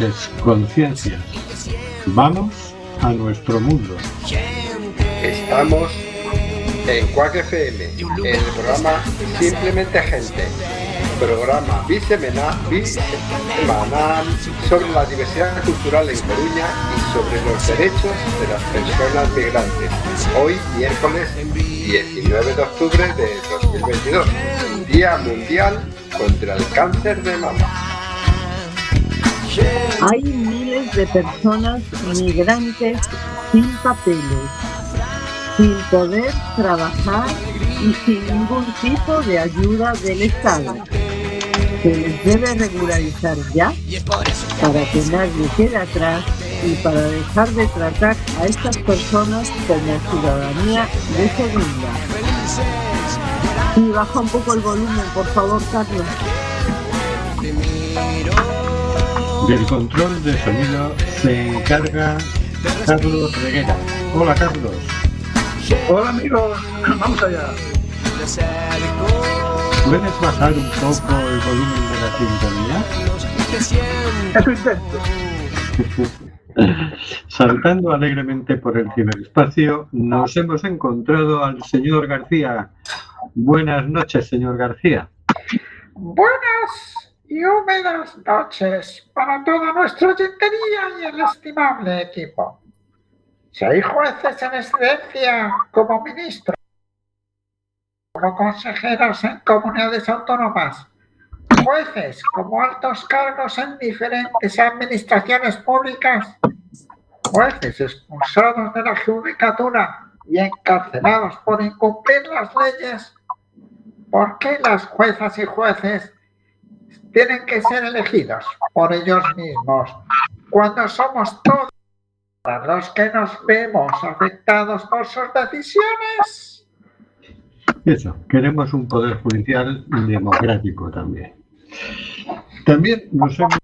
noches, conciencia. Vamos a nuestro mundo. Estamos en Quack FM, el programa Simplemente Gente, programa bisemanal, bisemanal sobre la diversidad cultural en Coruña y sobre los derechos de las personas migrantes. Hoy, miércoles 19 de octubre de 2022, Día Mundial contra el Cáncer de Mama. Hay miles de personas migrantes sin papeles, sin poder trabajar y sin ningún tipo de ayuda del Estado. Se les debe regularizar ya para que nadie quede atrás y para dejar de tratar a estas personas como ciudadanía de segunda. Y baja un poco el volumen, por favor, Carlos. Del control de sonido se encarga Carlos Reguera. Hola Carlos. Hola amigos, vamos allá. ¿Puedes bajar un poco el volumen de la sintonía? Eso intento. Saltando alegremente por el ciberespacio, nos hemos encontrado al señor García. Buenas noches, señor García. Buenas y húmedas noches para toda nuestra oyentería y el estimable equipo. Soy jueces en excedencia como ministro, como consejeros en comunidades autónomas, jueces como altos cargos en diferentes administraciones públicas, jueces expulsados de la judicatura y encarcelados por incumplir las leyes. ¿Por qué las juezas y jueces tienen que ser elegidos por ellos mismos cuando somos todos los que nos vemos afectados por sus decisiones? Eso, queremos un poder judicial democrático también. También nos hemos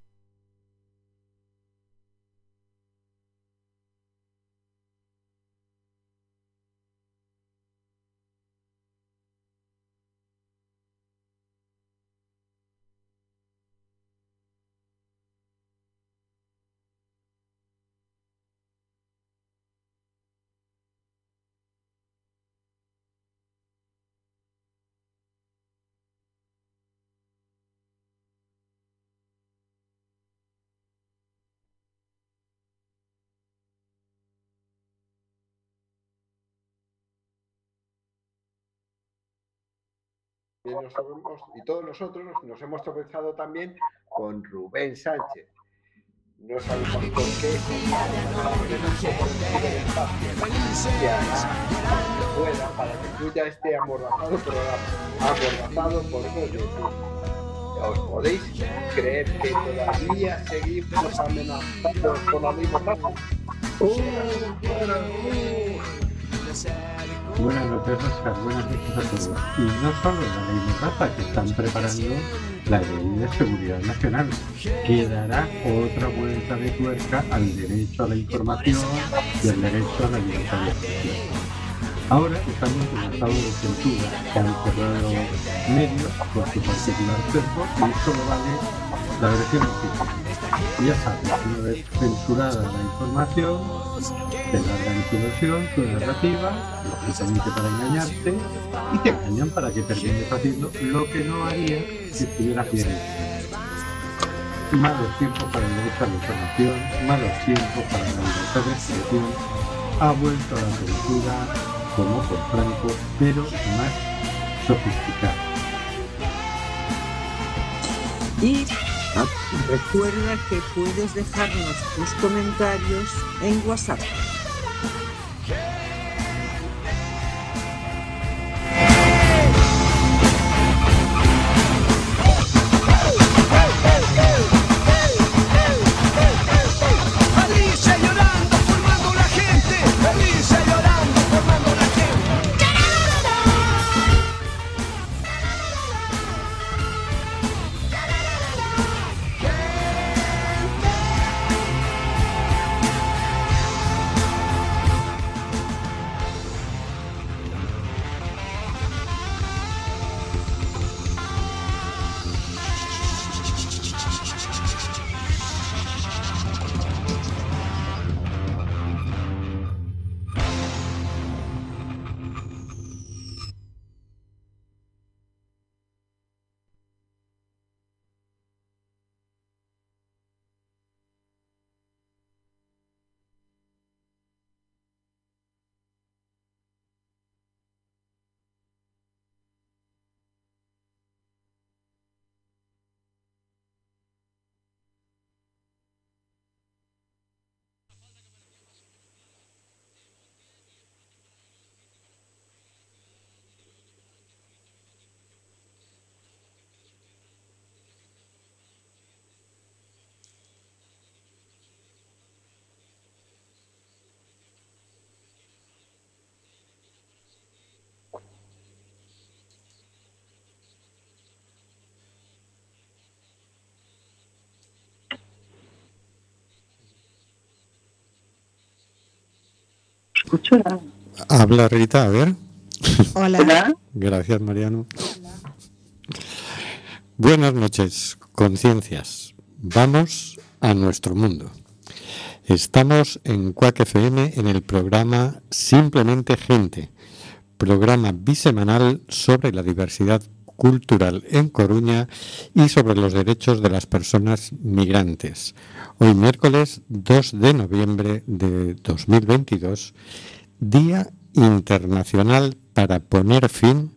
Y, todos nosotros nos, hemos tropezado también con Rubén Sánchez. No sabemos por qué. Fuera para que fluya este amordazado programa, amordazado por YouTube. ¿Os podéis creer que todavía seguimos amenazados con la misma tasa? Buenas noches, Oscar. Buenas noches a todos. Y no solo la ley Mordaza, que están preparando la ley de seguridad nacional, que dará otra vuelta de tuerca al derecho a la información y al derecho a la libertad de expresión. Ahora estamos en un estado de censura que han cerrado medios por su particular sesgo y solo vale la versión oficial. Ya sabes, una vez censurada la información, te largan tu versión, tu narrativa, lógicamente para engañarte, y te engañan para que termines haciendo lo que no haría si estuvieras bien. Malos tiempos para el derecho a la información, malos tiempos para la libertad de expresión, ha vuelto a la censura como por Franco, pero más sofisticada. Y recuerda que puedes dejarnos tus comentarios en WhatsApp escucho nada. Habla Rita, a ver. Hola. Hola. Gracias, Mariano. Buenas noches, conciencias. Vamos a nuestro mundo. Estamos en Cuac FM en el programa Simplemente Gente, programa bisemanal sobre la diversidad cultural en Coruña y sobre los derechos de las personas migrantes. Hoy miércoles 2 de noviembre de 2022, Día Internacional para poner fin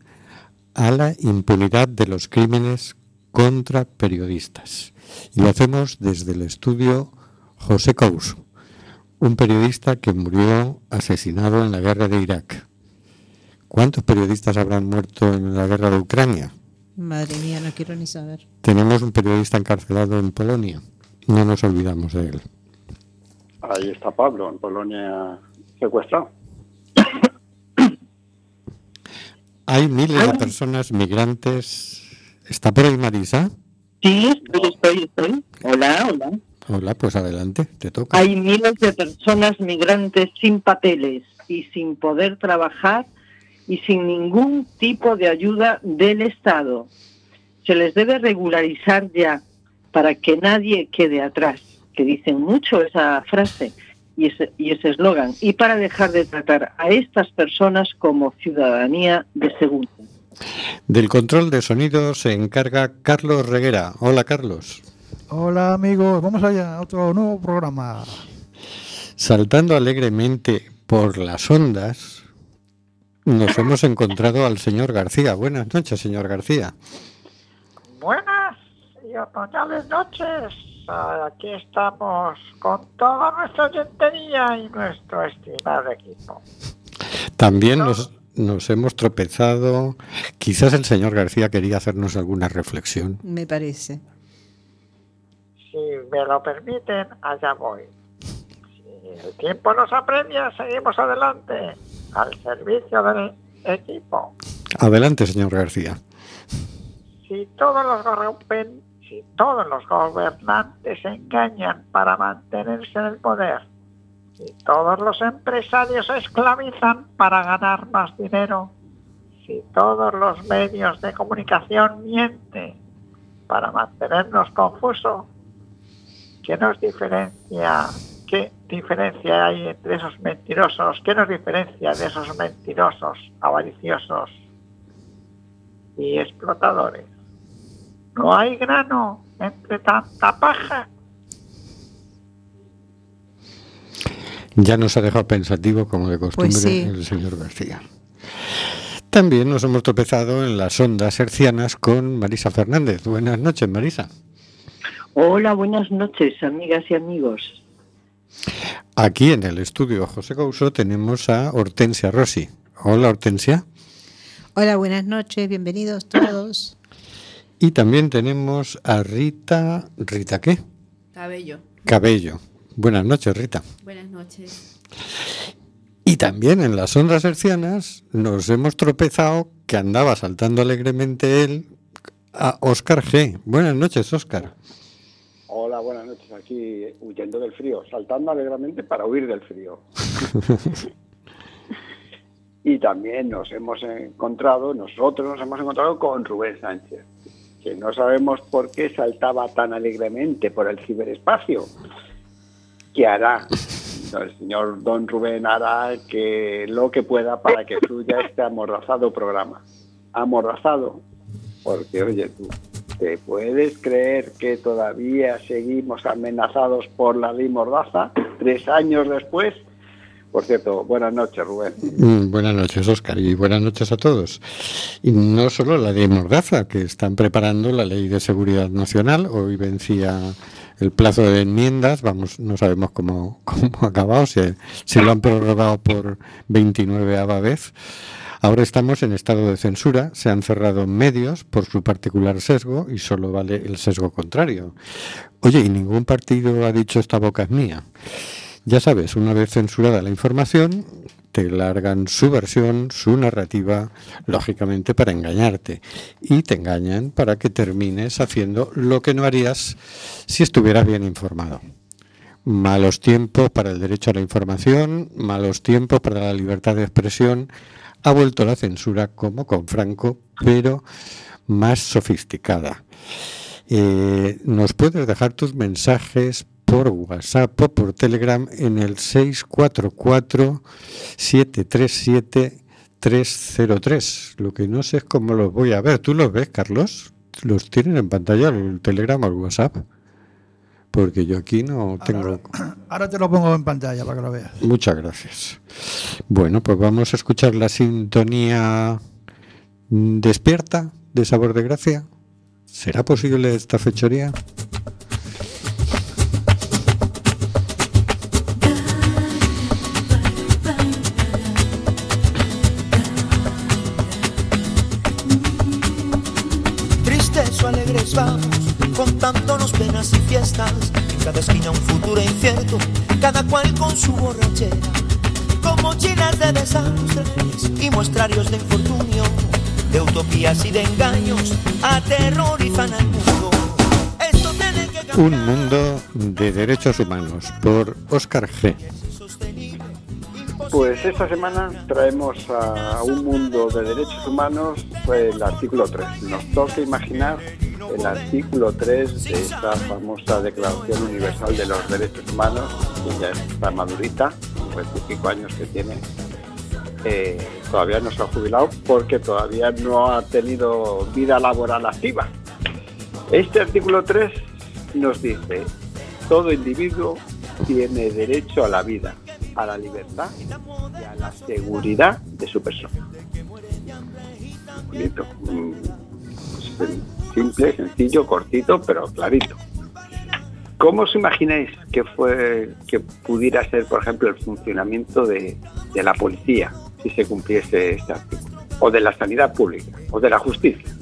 a la impunidad de los crímenes contra periodistas. Y lo hacemos desde el estudio José Couso, un periodista que murió asesinado en la guerra de Irak. ¿Cuántos periodistas habrán muerto en la guerra de Ucrania? Madre mía, no quiero ni saber. Tenemos un periodista encarcelado en Polonia. No nos olvidamos de él. Ahí está Pablo, en Polonia secuestrado. Hay miles de personas migrantes. ¿Está por ahí Marisa? Sí, estoy, estoy, estoy. Hola, hola. Hola, pues adelante, te toca. Hay miles de personas migrantes sin papeles y sin poder trabajar y sin ningún tipo de ayuda del Estado. Se les debe regularizar ya para que nadie quede atrás, que dicen mucho esa frase y ese y ese eslogan, y para dejar de tratar a estas personas como ciudadanía de segunda. Del control de sonido se encarga Carlos Reguera. Hola, Carlos. Hola amigos, vamos allá a otro nuevo programa. Saltando alegremente por las ondas, nos hemos encontrado al señor García. Buenas noches, señor García. Buenas y otoñales noches. Aquí estamos con toda nuestra oyentería y nuestro estimado equipo. También nos, nos hemos tropezado. Quizás el señor García quería hacernos alguna reflexión. Me parece. Si me lo permiten, allá voy. Si el tiempo nos apremia, seguimos adelante, al servicio del equipo. Adelante, señor García. Si todos los corrompen, si todos los gobernantes engañan para mantenerse en el poder, si todos los empresarios esclavizan para ganar más dinero, si todos los medios de comunicación mienten para mantenernos confusos, ¿qué nos diferencia? ¿Qué diferencia hay entre esos mentirosos? ¿Qué nos diferencia de esos mentirosos, avariciosos y explotadores? No hay grano entre tanta paja. Ya nos ha dejado pensativo, como de costumbre, Pues sí. el señor García. También nos hemos tropezado en las ondas hercianas con Marisa Fernández. Buenas noches, Marisa. Hola, buenas noches, amigas y amigos. Aquí en el estudio José Couso tenemos a Hortensia Rossi. Hola, Hortensia. Hola, buenas noches, bienvenidos todos. Y también tenemos a Rita. ¿Rita qué? Cabello. Cabello. Buenas noches, Rita. Buenas noches. Y también en las ondas hercianas nos hemos tropezado que andaba saltando alegremente él a Óscar G. Buenas noches, Óscar. Hola, buenas noches. Aquí huyendo del frío, saltando alegremente para huir del frío. y también nos hemos encontrado, nosotros nos hemos encontrado con Rubén Sánchez, que no sabemos por qué saltaba tan alegremente por el ciberespacio. ¿Qué hará? El señor Don Rubén hará que lo que pueda para que fluya este amordazado programa. Amordazado, porque oye tú, ¿te puedes creer que todavía seguimos amenazados por la ley Mordaza tres años después? Por cierto, buenas noches, Rubén. Mm, Buenas noches, Óscar, y buenas noches a todos. Y no solo la ley Mordaza, que están preparando la ley de seguridad nacional. Hoy vencía el plazo de enmiendas, vamos, no sabemos cómo, cómo ha acabado, si, si lo han prorrogado por 29 vez. Ahora estamos en estado de censura, se han cerrado medios por su particular sesgo y solo vale el sesgo contrario. Oye, y ningún partido ha dicho esta boca es mía. Ya sabes, una vez censurada la información, te largan su versión, su narrativa, lógicamente para engañarte. Y te engañan para que termines haciendo lo que no harías si estuvieras bien informado. malos tiempos para el derecho a la información, malos tiempos para la libertad de expresión. Ha vuelto la censura como con Franco, pero más sofisticada. Eh, nos puedes dejar tus mensajes por WhatsApp o por Telegram en el 644-737-303. Lo que no sé es cómo los voy a ver. ¿Tú los ves, Carlos? ¿Los tienen en pantalla el Telegram o el WhatsApp? Porque yo aquí no tengo... Ahora te lo pongo en pantalla para que lo veas. Muchas gracias. Bueno, pues vamos a escuchar la sintonía mm, despierta de Sabor de Gracia. ¿Será posible esta fechoría? Tristes o alegres vamos, cada esquina un futuro incierto, cada cual con su borrachera. Con mochilas de desastres y muestrarios de infortunio, de utopías y de engaños, aterrorizan al mundo. Esto tiene que. Un mundo de derechos humanos por Óscar G. Pues esta semana traemos a un mundo de derechos humanos el artículo 3. Nos toca imaginar el artículo 3 de esta famosa Declaración Universal de los Derechos Humanos, que ya está madurita, un pico años que tiene. Eh, todavía no se ha jubilado porque todavía no ha tenido vida laboral activa. Este artículo 3 nos dice, todo individuo tiene derecho a la vida, a la libertad y a la seguridad de su persona. Pues, Simple, sencillo, cortito, pero clarito. ¿Cómo os imagináis que fue que pudiera ser, por ejemplo, el funcionamiento de, de la policía si se cumpliese este artículo? O de la sanidad pública, o de la justicia.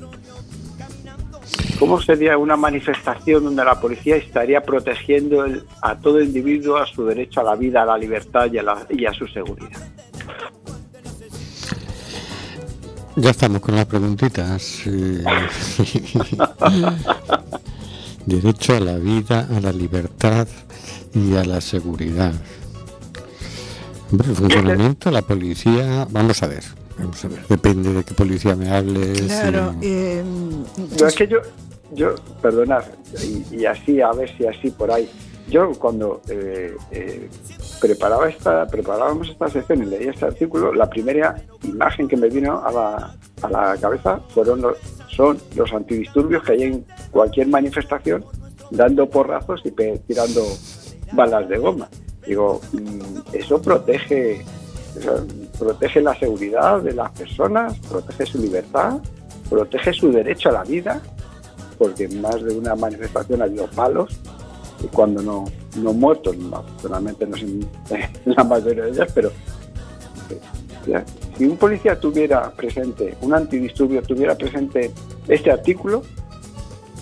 ¿Cómo sería una manifestación donde la policía estaría protegiendo a todo individuo a su derecho a la vida, a la libertad y a su seguridad? Ya estamos con las preguntitas. eh. Derecho a la vida, a la libertad y a la seguridad. Hombre, el funcionamiento, la policía, vamos a ver, vamos a ver, depende de qué policía me hables. Claro, y- eh, Yo es que yo, yo perdonad, y, y así, a ver si así por ahí. Yo cuando eh, eh, preparaba esta, preparábamos esta sección y leía este artículo, la primera imagen que me vino a la, a la cabeza fueron los, son los antidisturbios que hay en cualquier manifestación, dando porrazos y pe- tirando balas de goma. Digo, mm, eso protege, o sea, protege la seguridad de las personas, protege su libertad, protege su derecho a la vida, porque en más de una manifestación ha habido palos, y cuando no, no muertos, no, personalmente no sé en la mayoría de ellas, pero eh, si un policía tuviera presente, un antidisturbio tuviera presente este artículo,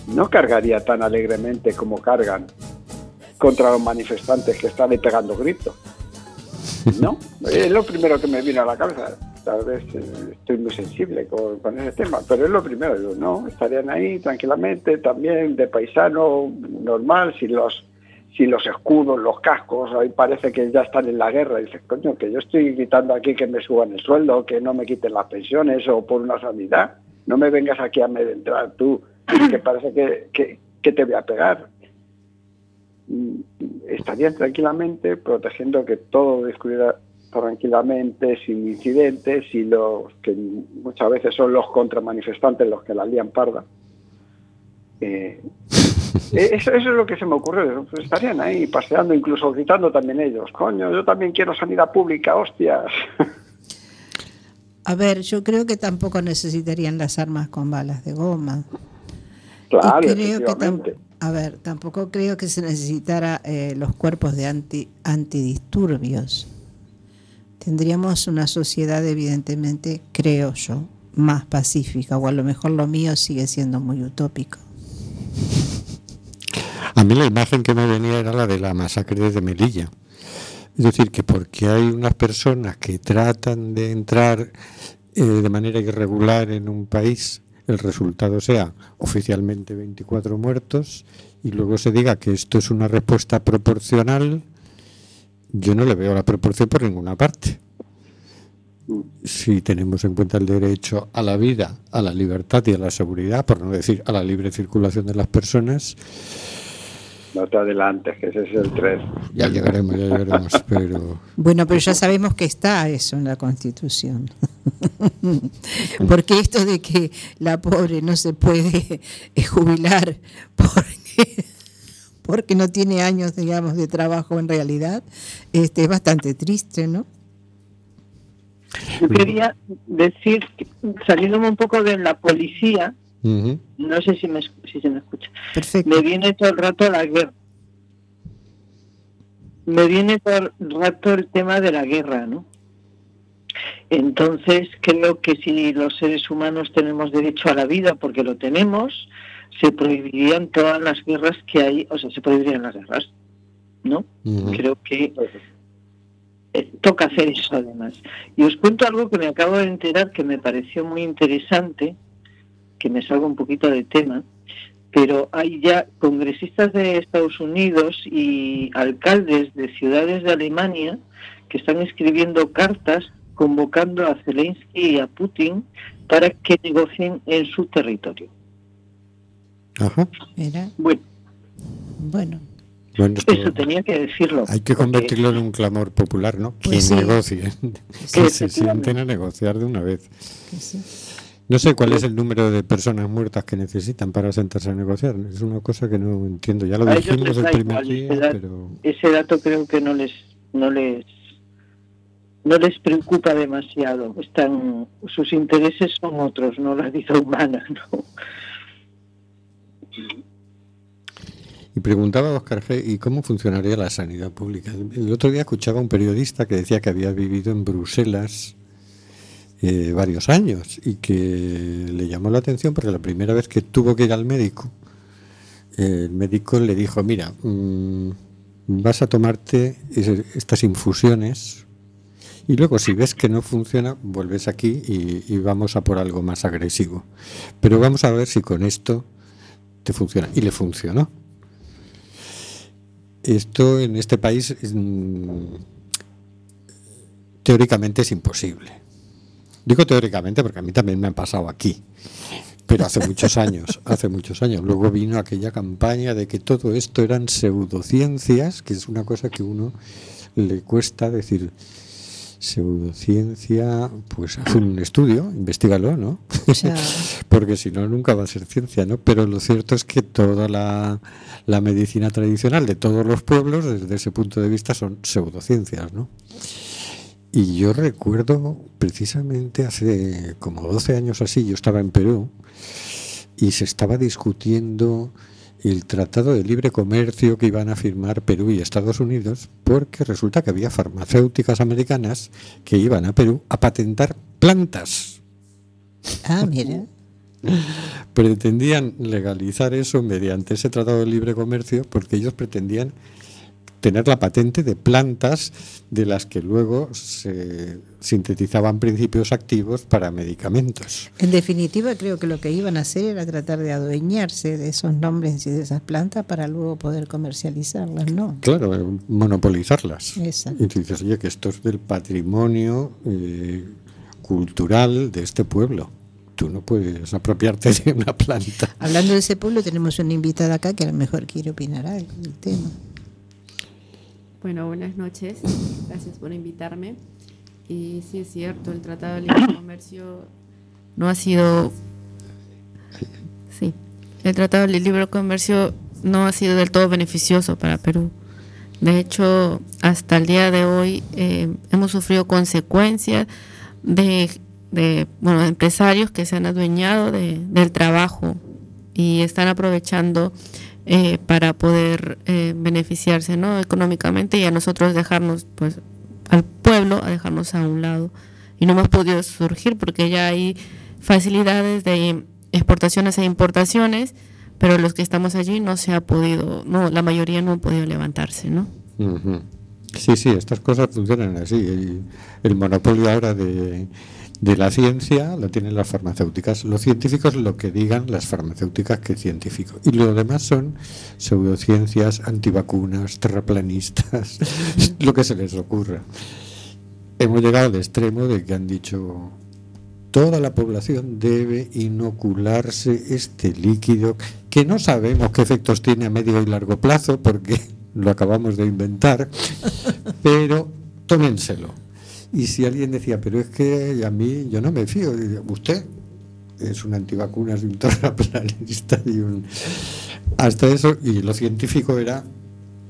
no cargaría tan alegremente como cargan contra los manifestantes que están ahí pegando gritos. ¿No? Es lo primero que me vino a la cabeza. Tal vez eh, estoy muy sensible con, con ese tema, pero es lo primero. Digo, no, estarían ahí tranquilamente, también de paisano, normal, sin los sin los escudos, los cascos, ahí parece que ya están en la guerra. Dices, coño, que yo estoy gritando aquí que me suban el sueldo, que no me quiten las pensiones o por una sanidad. No me vengas aquí a amedrentar tú, que parece que, que, que te voy a pegar mm, estarían tranquilamente protegiendo que todo discurriera tranquilamente, sin incidentes, y los que muchas veces son los contramanifestantes los que la lían parda. Eh, eso, eso es lo que se me ocurrió. Pues estarían ahí paseando, incluso gritando también ellos. Coño, yo también quiero sanidad pública, hostias. a ver, yo creo que tampoco necesitarían las armas con balas de goma. Claro, Y creo que a ver, tampoco creo que se necesitara eh, los cuerpos de anti, antidisturbios. Tendríamos una sociedad, evidentemente, creo yo, más pacífica, o a lo mejor lo mío sigue siendo muy utópico. A mí la imagen que me venía era la de la masacre de Melilla. Es decir, que porque hay unas personas que tratan de entrar eh, de manera irregular en un país el resultado sea oficialmente 24 muertos y luego se diga que esto es una respuesta proporcional, yo no le veo la proporción por ninguna parte. Si tenemos en cuenta el derecho a la vida, a la libertad y a la seguridad, por no decir a la libre circulación de las personas, No te adelantes, que ese es el 3. ya llegaremos, ya llegaremos, pero Bueno, pero ya sabemos que está eso en la Constitución. porque esto de que la pobre no se puede jubilar porque, porque no tiene años, digamos, de trabajo en realidad, este, es bastante triste, ¿no? Yo quería decir, que, saliéndome un poco de la policía, no sé si, me, si se me escucha, Perfecto. me viene todo el rato la guerra. Me viene todo el rato el tema de la guerra, ¿no? Entonces creo que si los seres humanos tenemos derecho a la vida, porque lo tenemos, se prohibirían todas las guerras que hay, o sea, se prohibirían las guerras, ¿no? Creo que eh, toca hacer eso además. Y os cuento algo que me acabo de enterar que me pareció muy interesante, que me salgo un poquito de tema, pero hay ya congresistas de Estados Unidos y alcaldes de ciudades de Alemania que están escribiendo cartas convocando a Zelensky y a Putin para que negocien en su territorio. Ajá. Mira, Bueno, bueno, Bueno, esto eso tenía que decirlo. hay que porque- convertirlo en un clamor popular, ¿no? Que Pues sí. negocie, que se sienten a negociar de una vez. que sí. No sé cuál es el número de personas muertas que necesitan para sentarse a negociar. Es una cosa que no entiendo. Ya lo A dijimos el primer igual, día, da- pero ese dato creo que no les no les no les preocupa demasiado están sus intereses son otros no la vida humana no Y preguntaba a Oscar G. ¿y cómo funcionaría la sanidad pública? El otro día escuchaba a un periodista que decía que había vivido en Bruselas eh, varios años y que le llamó la atención porque la primera vez que tuvo que ir al médico, el médico le dijo, mira, mm, vas a tomarte estas infusiones y luego si ves que no funciona, vuelves aquí y, y vamos a por algo más agresivo. Pero vamos a ver si con esto te funciona. Y le funcionó. Esto en este país mm, teóricamente es imposible. Digo teóricamente porque a mí también me han pasado aquí, pero hace muchos años, hace muchos años. Luego vino aquella campaña de que todo esto eran pseudociencias, que es una cosa que uno le cuesta decir pseudociencia, pues haz un estudio, investigalo, ¿no? Porque si no, nunca va a ser ciencia, ¿no? Pero lo cierto es que toda la, la medicina tradicional de todos los pueblos, desde ese punto de vista, son pseudociencias, ¿no? Y yo recuerdo precisamente hace como 12 años así, yo estaba en Perú y se estaba discutiendo el Tratado de Libre Comercio que iban a firmar Perú y Estados Unidos, porque resulta que había farmacéuticas americanas que iban a Perú a patentar plantas. Ah, mira. Pretendían legalizar eso mediante ese Tratado de Libre Comercio porque ellos pretendían tener la patente de plantas de las que luego se sintetizaban principios activos para medicamentos. En definitiva, creo que lo que iban a hacer era tratar de adueñarse de esos nombres y de esas plantas para luego poder comercializarlas, ¿no? Claro, eh, monopolizarlas. Exacto. Y tú dices, oye, que esto es del patrimonio eh, cultural de este pueblo. Tú no puedes apropiarte de una planta. Hablando de ese pueblo, tenemos una invitada acá que a lo mejor quiere opinar algo del tema. Bueno, buenas noches. Gracias por invitarme. Y sí es cierto, el Tratado de Libre Comercio no ha sido... Sí, el Tratado de Libre Comercio no ha sido del todo beneficioso para Perú. De hecho, hasta el día de hoy eh, hemos sufrido consecuencias de, de, bueno, empresarios que se han adueñado de- del trabajo y están aprovechando eh, para poder eh, beneficiarse ¿no? económicamente y a nosotros dejarnos, pues, al pueblo, a dejarnos a un lado. Y no hemos podido surgir porque ya hay facilidades de exportaciones e importaciones, pero los que estamos allí no se ha podido, no, la mayoría no ha podido levantarse, ¿no? Sí, sí, estas cosas funcionan así. El monopolio ahora de, de la ciencia lo tienen las farmacéuticas, los científicos lo que digan las farmacéuticas que científicos. Y lo demás son pseudociencias, antivacunas, terraplanistas, lo que se les ocurra. Hemos llegado al extremo de que han dicho toda la población debe inocularse este líquido que no sabemos qué efectos tiene a medio y largo plazo porque lo acabamos de inventar, pero tómenselo. Y si alguien decía, pero es que a mí yo no me fío, usted es un antivacunas y un terraplanista y un... Hasta eso, y lo científico era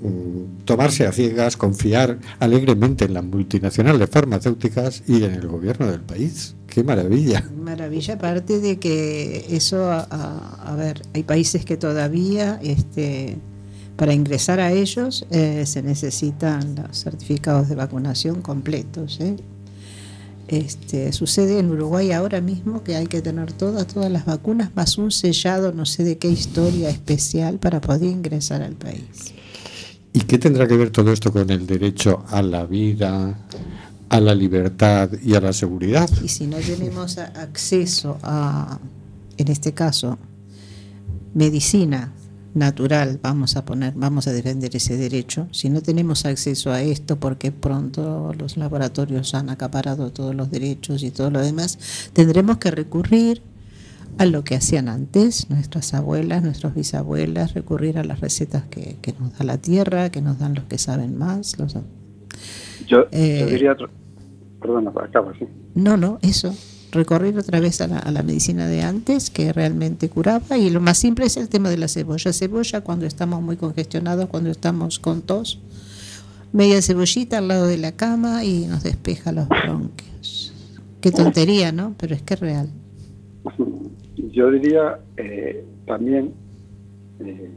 mm, tomarse a ciegas, confiar alegremente en las multinacionales farmacéuticas y en el gobierno del país. ¡Qué maravilla! Maravilla, aparte de que eso, a- a ver, hay países que todavía, este, para ingresar a ellos, eh, se necesitan los certificados de vacunación completos. ¿eh? Este, sucede en Uruguay ahora mismo que hay que tener todas, todas las vacunas, más un sellado, no sé de qué historia especial, para poder ingresar al país. ¿Y qué tendrá que ver todo esto con el derecho a la vida, a la libertad y a la seguridad? Y si no tenemos acceso a, en este caso, medicina natural, vamos a poner, vamos a defender ese derecho. Si no tenemos acceso a esto, porque pronto los laboratorios han acaparado todos los derechos y todo lo demás, tendremos que recurrir a lo que hacían antes nuestras abuelas, nuestras bisabuelas, recurrir a las recetas que, que nos da la tierra, que nos dan los que saben más. Los, Yo, Eh, yo diría otro. Perdona, acaba, sí. No, no, eso. Recorrer otra vez a la, a la medicina de antes, que realmente curaba. Y lo más simple es el tema de la cebolla. Cebolla cuando estamos muy congestionados, cuando estamos con tos. Media cebollita al lado de la cama y nos despeja los bronquios. Qué tontería, ¿no? Pero es que es real. Yo diría eh, también eh,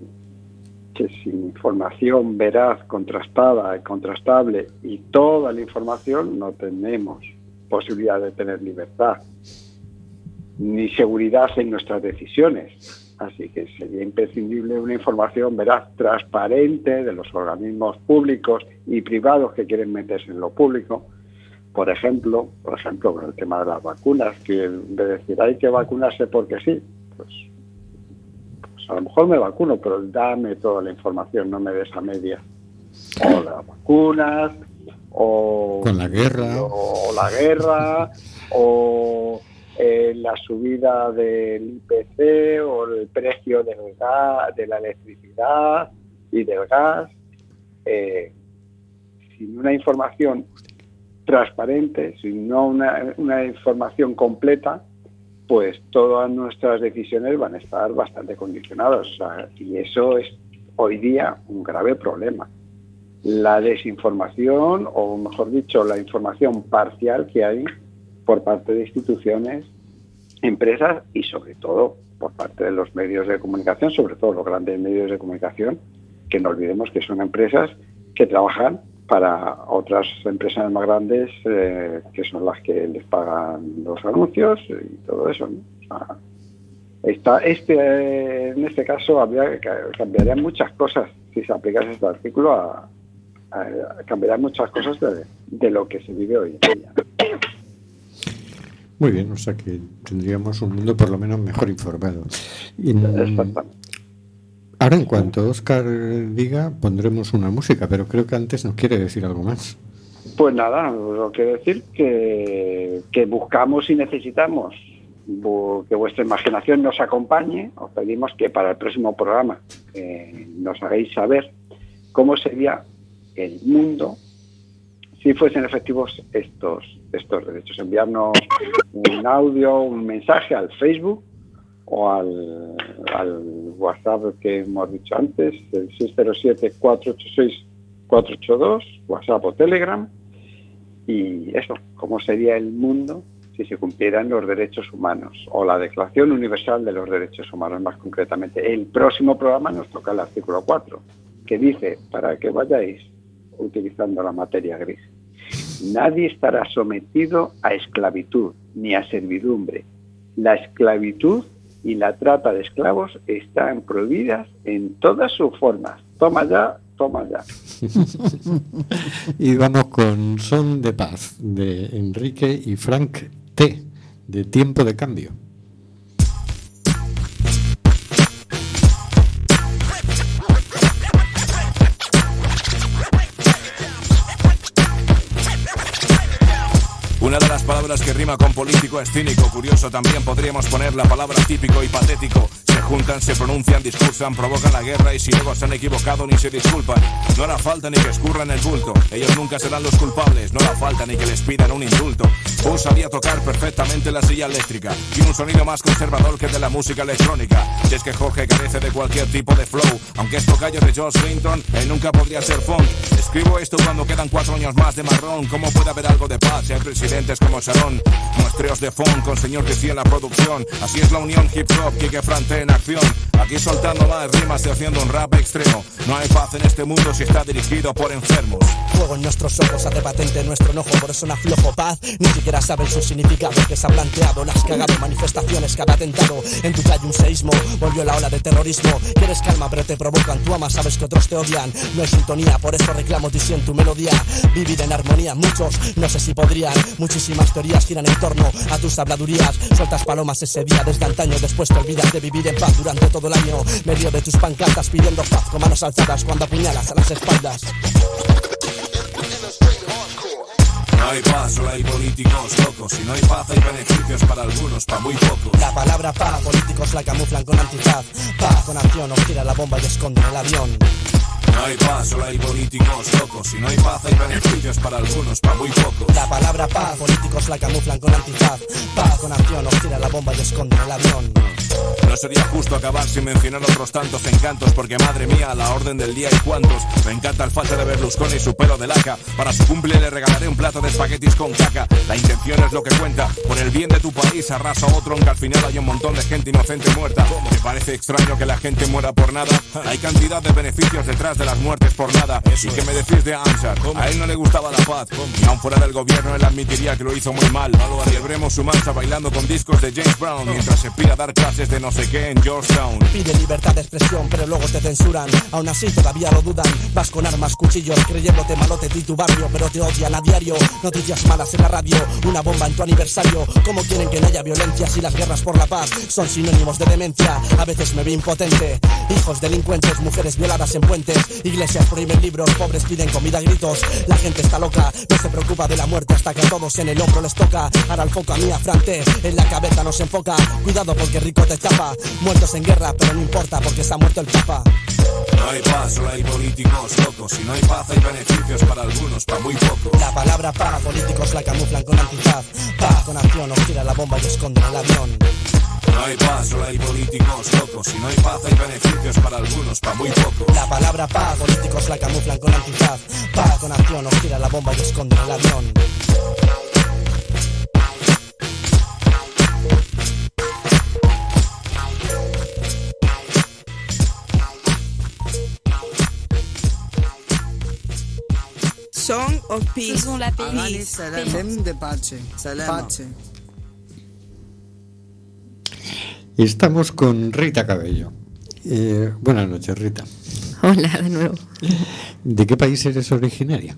que sin información veraz, contrastada, contrastable y toda la información no tenemos posibilidad de tener libertad ni seguridad en nuestras decisiones. Así que sería imprescindible una información veraz, transparente de los organismos públicos y privados que quieren meterse en lo público. Por ejemplo, por ejemplo, con el tema de las vacunas, que de decir hay que vacunarse porque sí, pues, pues a lo mejor me vacuno, pero dame toda la información, no me des a media. O las vacunas, o Con la guerra. o la guerra, o eh, la subida del IPC, o el precio del gas, de la electricidad y del gas. Eh, sin una información transparente, sin no una, una información completa, pues todas nuestras decisiones van a estar bastante condicionadas. O sea, y eso es hoy día un grave problema. La desinformación, o mejor dicho, la información parcial que hay por parte de instituciones, empresas y sobre todo por parte de los medios de comunicación, sobre todo los grandes medios de comunicación, que no olvidemos que son empresas que trabajan para otras empresas más grandes eh, que son las que les pagan los anuncios y todo eso. ¿no? Este, en este caso habría, cambiarían muchas cosas si se aplicase este artículo a, cambiarían muchas cosas de, de lo que se vive hoy en día. Muy bien, o sea que tendríamos un mundo por lo menos mejor informado. Y, mm, ahora, en cuanto Oscar diga, pondremos una música, pero creo que antes nos quiere decir algo más. Pues nada, lo que decir que, que buscamos y necesitamos que vuestra imaginación nos acompañe. Os pedimos que para el próximo programa eh, nos hagáis saber cómo sería el mundo si fuesen efectivos estos, estos derechos. Enviarnos un audio, un mensaje al Facebook o al, al WhatsApp que hemos dicho antes, el 607-486-482, WhatsApp o Telegram. Y eso, cómo sería el mundo si se cumplieran los derechos humanos o la Declaración Universal de los Derechos Humanos más concretamente. El próximo programa nos toca el artículo 4, que dice, para que vayáis utilizando la materia gris, nadie estará sometido a esclavitud ni a servidumbre. La esclavitud y la trata de esclavos están prohibidas en todas sus formas. Toma ya, toma ya. y vamos con Son de Paz, de Enrique y Frank T. de Tiempo de Cambio. Palabras que rima con político es cínico, curioso también podríamos poner la palabra típico y patético. Se juntan, se pronuncian, discursan, provocan la guerra y si luego se han equivocado ni se disculpan. No hará falta ni que escurran el bulto, ellos nunca serán los culpables, no hará falta ni que les pidan un indulto. Boone sabía tocar perfectamente la silla eléctrica y un sonido más conservador que el de la música electrónica. Si es que Jorge carece de cualquier tipo de flow, aunque es tocayo de George Clinton, él nunca podría ser funk. Escribo esto cuando quedan cuatro años más de marrón. ¿Cómo puede haber algo de paz si hay presidentes como Sharon? Muestreos de funk con señor que en la producción. Así es la unión hip hop, Kike Frante en acción. Aquí soltando más rimas y haciendo un rap extremo. No hay paz en este mundo si está dirigido por enfermos. Fuego en nuestros ojos hace patente nuestro enojo, por eso no aflojo paz. Ni siquiera saben su significado que se ha planteado. Las cagado manifestaciones, cada atentado. En tu calle un seísmo, volvió la ola de terrorismo. Quieres calma, pero te provocan. Tú amas, sabes que otros te odian. No hay sintonía, por eso reclamo en tu melodía. Vivir en armonía, muchos, no sé si podrían. Muchísimas teorías giran en torno a tus habladurías. Sueltas palomas ese día desde antaño, después te olvidas de vivir en paz durante todo el año. Medio de tus pancartas pidiendo paz con manos alzadas cuando apuñalas a las espaldas. No hay paz, solo hay políticos locos. Si no hay paz, hay beneficios para algunos, para muy pocos. La palabra paz, políticos la camuflan con antifaz. Paz con acción, os tira la bomba y esconden el avión. No hay paz, solo hay políticos locos. Si no hay paz, hay beneficios para algunos, para muy pocos. La palabra paz, políticos la camuflan con antifaz. Paz con acción, os tira la bomba y esconden el avión. No sería justo acabar sin mencionar otros tantos encantos, porque madre mía, a la orden del día hay cuantos. Me encanta el falta de Berlusconi y su pelo de laca. Para su cumple le regalaré un plato de espaguetis con caca. La intención es lo que cuenta. Por el bien de tu país arrasa otro, aunque al final hay un montón de gente inocente muerta. ¿Me parece extraño que la gente muera por nada? Hay cantidad de beneficios detrás de las muertes por nada. ¿Y qué me decís de Ansar? A él no le gustaba la paz. Y aun fuera del gobierno, él admitiría que lo hizo muy mal. Celebremos su marcha bailando con discos de James Brown mientras se pira a dar clases de no sé qué en Georgetown. Pide libertad de expresión, pero luego te censuran. Aún así todavía lo dudan. Vas con armas, cuchillos, creyéndote malote de tu barrio, pero te odian a diario. Noticias malas en la radio, una bomba en tu aniversario. ¿Cómo quieren que no haya violencia si las guerras por la paz son sinónimos de demencia? A veces me vi impotente. Hijos delincuentes, mujeres violadas en puentes, iglesias prohíben libros, pobres piden comida a gritos. La gente está loca, no se preocupa de la muerte hasta que a todos en el hombro les toca. Ahora el foco a mí a en la cabeza nos enfoca. Cuidado porque rico te tapa. Muertos en guerra, pero no importa porque se ha muerto el papa. No hay paz, solo hay políticos locos. Si no hay paz, hay beneficios para algunos, para muy pocos. La palabra paz, políticos la camuflan con antifaz. Paz con acción, os tira la bomba y esconden el avión. No hay paz, solo hay políticos locos. Si no hay paz, hay beneficios para algunos, para muy pocos. La palabra paz, políticos la camuflan con antifaz. Paz con acción, os tira la bomba y esconden el avión. Song of Peace. Faisons la paix. Salam de pace. Pace. Estamos con Rita Cabello. Eh, buenas noches, Rita. Hola, de nuevo. ¿De qué país eres originaria?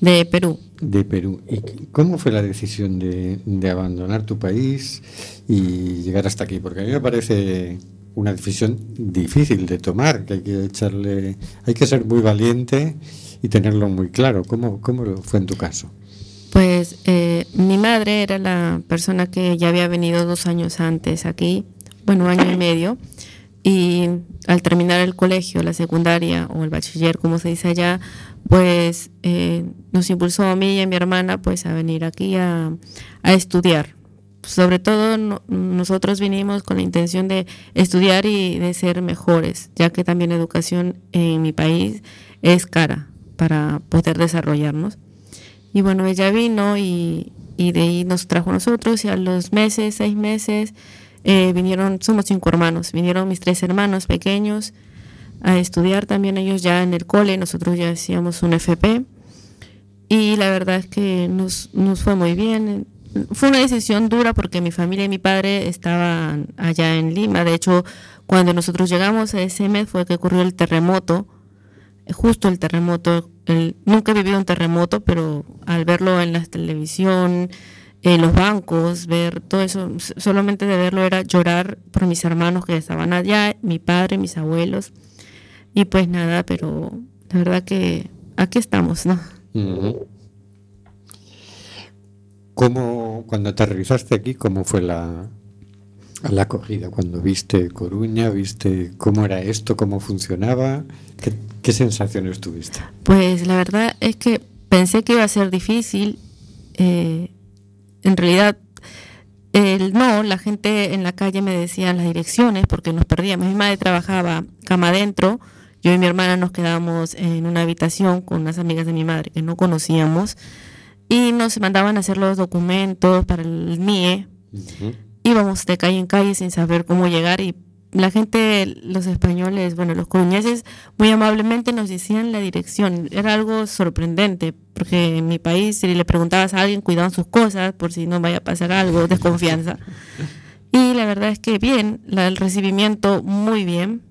De Perú. De Perú. ¿Y cómo fue la decisión de, de abandonar tu país y llegar hasta aquí? Porque a mí me parece una decisión difícil de tomar, que hay que echarle, hay que ser muy valiente y tenerlo muy claro. ¿Cómo, cómo fue en tu caso? Pues eh, mi madre era la persona que ya había venido dos años antes aquí, bueno, año y medio, y al terminar el colegio, la secundaria o el bachiller, como se dice allá, pues eh, nos impulsó a mí y a mi hermana pues a venir aquí a, a estudiar. Sobre todo no- nosotros vinimos con la intención de estudiar y de ser mejores, ya que también la educación en mi país es cara para poder desarrollarnos. Y bueno, ella vino y, y de ahí nos trajo a nosotros y a los meses, seis meses, eh, vinieron, somos cinco hermanos, vinieron mis tres hermanos pequeños a estudiar también ellos ya en el cole, nosotros ya hacíamos un FP y la verdad es que nos, nos fue muy bien. Fue una decisión dura porque mi familia y mi padre estaban allá en Lima, de hecho cuando nosotros llegamos a ese mes fue que ocurrió el terremoto, justo el terremoto, el- nunca he vivido un terremoto, pero al verlo en la televisión, eh, los bancos, ver todo eso, solamente de verlo era llorar por mis hermanos que estaban allá, mi padre, mis abuelos. Y pues nada, pero la verdad que aquí estamos, ¿no? ¿Cómo, cuando aterrizaste aquí, cómo fue la, la acogida? Cuando viste Coruña, viste cómo era esto, cómo funcionaba, ¿qué, qué sensaciones tuviste? Pues la verdad es que pensé que iba a ser difícil. eh, en realidad, el, no, la gente en la calle me decía las direcciones porque nos perdíamos. Mi madre trabajaba cama adentro, yo y mi hermana nos quedábamos en una habitación con unas amigas de mi madre que no conocíamos y nos mandaban a hacer los documentos para el MIE. Íbamos de calle en calle sin saber cómo llegar y la gente, los españoles, bueno, los coruñeses, muy amablemente nos decían la dirección. Era algo sorprendente, porque en mi país, si le preguntabas a alguien, cuidaban sus cosas por si no vaya a pasar algo, desconfianza. Y la verdad es que bien, la- el recibimiento muy bien.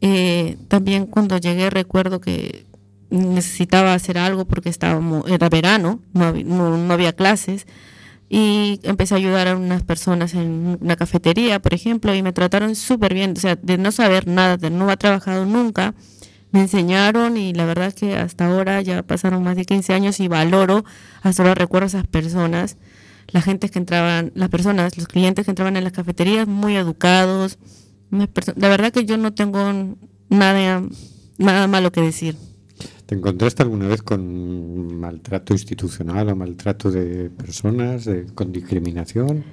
Eh, también cuando llegué recuerdo que necesitaba hacer algo porque estábamos, era verano, no, no- no había clases y empecé a ayudar a unas personas en una cafetería, por ejemplo, y me trataron súper bien, o sea, de no saber nada, de no haber trabajado nunca, me enseñaron y la verdad es que hasta ahora ya pasaron más de 15 años y valoro, hasta ahora recuerdo a esas personas, la gente que entraban, las personas, los clientes que entraban en las cafeterías muy educados, la verdad que yo no tengo nada, nada malo que decir. ¿Te encontraste alguna vez con maltrato institucional o maltrato de personas, con discriminación?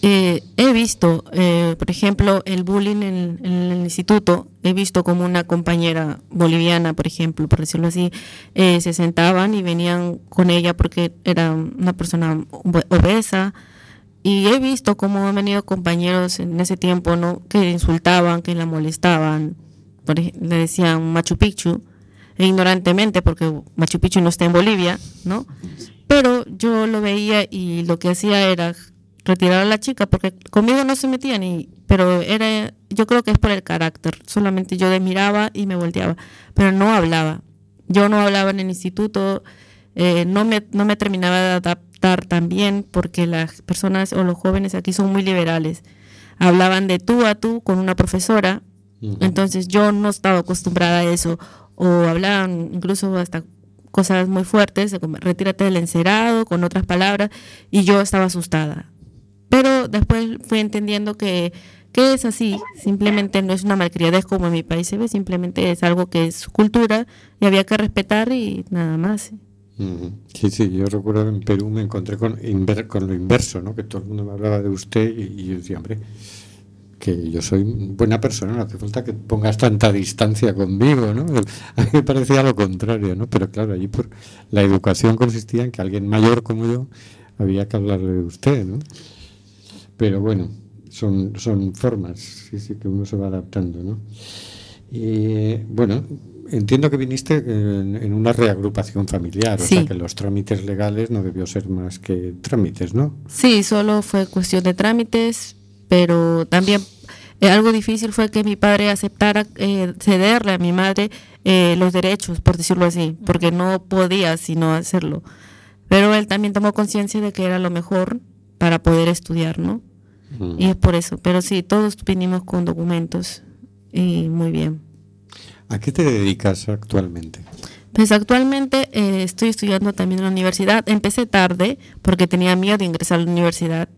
Eh, he visto, eh, por ejemplo, el bullying en, el instituto. He visto como una compañera boliviana, por ejemplo, por decirlo así, eh, se sentaban y venían con ella porque era una persona obe- obesa. Y he visto cómo han venido compañeros en ese tiempo, ¿no? Que insultaban, que la molestaban, le decían Machu Picchu, ignorantemente, porque Machu Picchu no está en Bolivia, ¿no? Pero yo lo veía y lo que hacía era retirar a la chica, porque conmigo no se metían, y, pero era, yo creo que es por el carácter, solamente yo miraba y me volteaba, pero no hablaba. Yo no hablaba en el instituto, eh, no, me, no me terminaba de adaptar tan bien, porque las personas o los jóvenes aquí son muy liberales. Hablaban de tú a tú con una profesora, entonces yo no estaba acostumbrada a eso, o hablaban incluso hasta cosas muy fuertes, retírate del encerado, con otras palabras, y yo estaba asustada. Pero después fui entendiendo que, que es así, simplemente no es una malcriadez como en mi país se ve, simplemente es algo que es su cultura y había que respetar y nada más. Sí, sí, yo recuerdo en Perú me encontré con, con lo inverso, ¿no? Que todo el mundo me hablaba de usted y, y yo decía, hombre, que yo soy buena persona, no hace falta que pongas tanta distancia conmigo, ¿no? A mí me parecía lo contrario, ¿no? Pero claro, allí por la educación consistía en que alguien mayor como yo había que hablarle de usted, ¿no? Pero bueno, son, son formas, sí, sí, que uno se va adaptando, ¿no? Y bueno, entiendo que viniste en, en una reagrupación familiar, o sea que los trámites legales no debió ser más que trámites, ¿no? Sí, solo fue cuestión de trámites, pero también eh, algo difícil fue que mi padre aceptara eh, cederle a mi madre eh, los derechos, por decirlo así, porque no podía sino hacerlo. Pero él también tomó conciencia de que era lo mejor para poder estudiar, ¿no? Y es por eso. Pero sí, todos vinimos con documentos y muy bien. ¿A qué te dedicas actualmente? Pues actualmente estoy estudiando también en la universidad. Empecé tarde porque tenía miedo de ingresar a la universidad,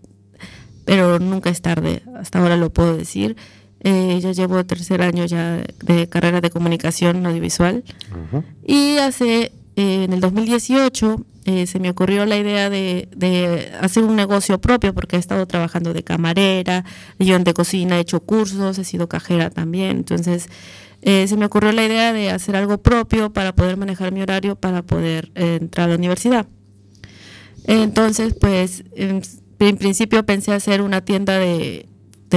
pero nunca es tarde, hasta ahora lo puedo decir. Eh, yo llevo tercer año ya de carrera de comunicación audiovisual y hace, eh, en el 2018, eh, se me ocurrió la idea de, de hacer un negocio propio porque he estado trabajando de camarera, yo de cocina he hecho cursos, he sido cajera también, entonces eh, se me ocurrió la idea de hacer algo propio para poder manejar mi horario para poder eh, entrar a la universidad. Entonces, pues, en, principio pensé hacer una tienda de,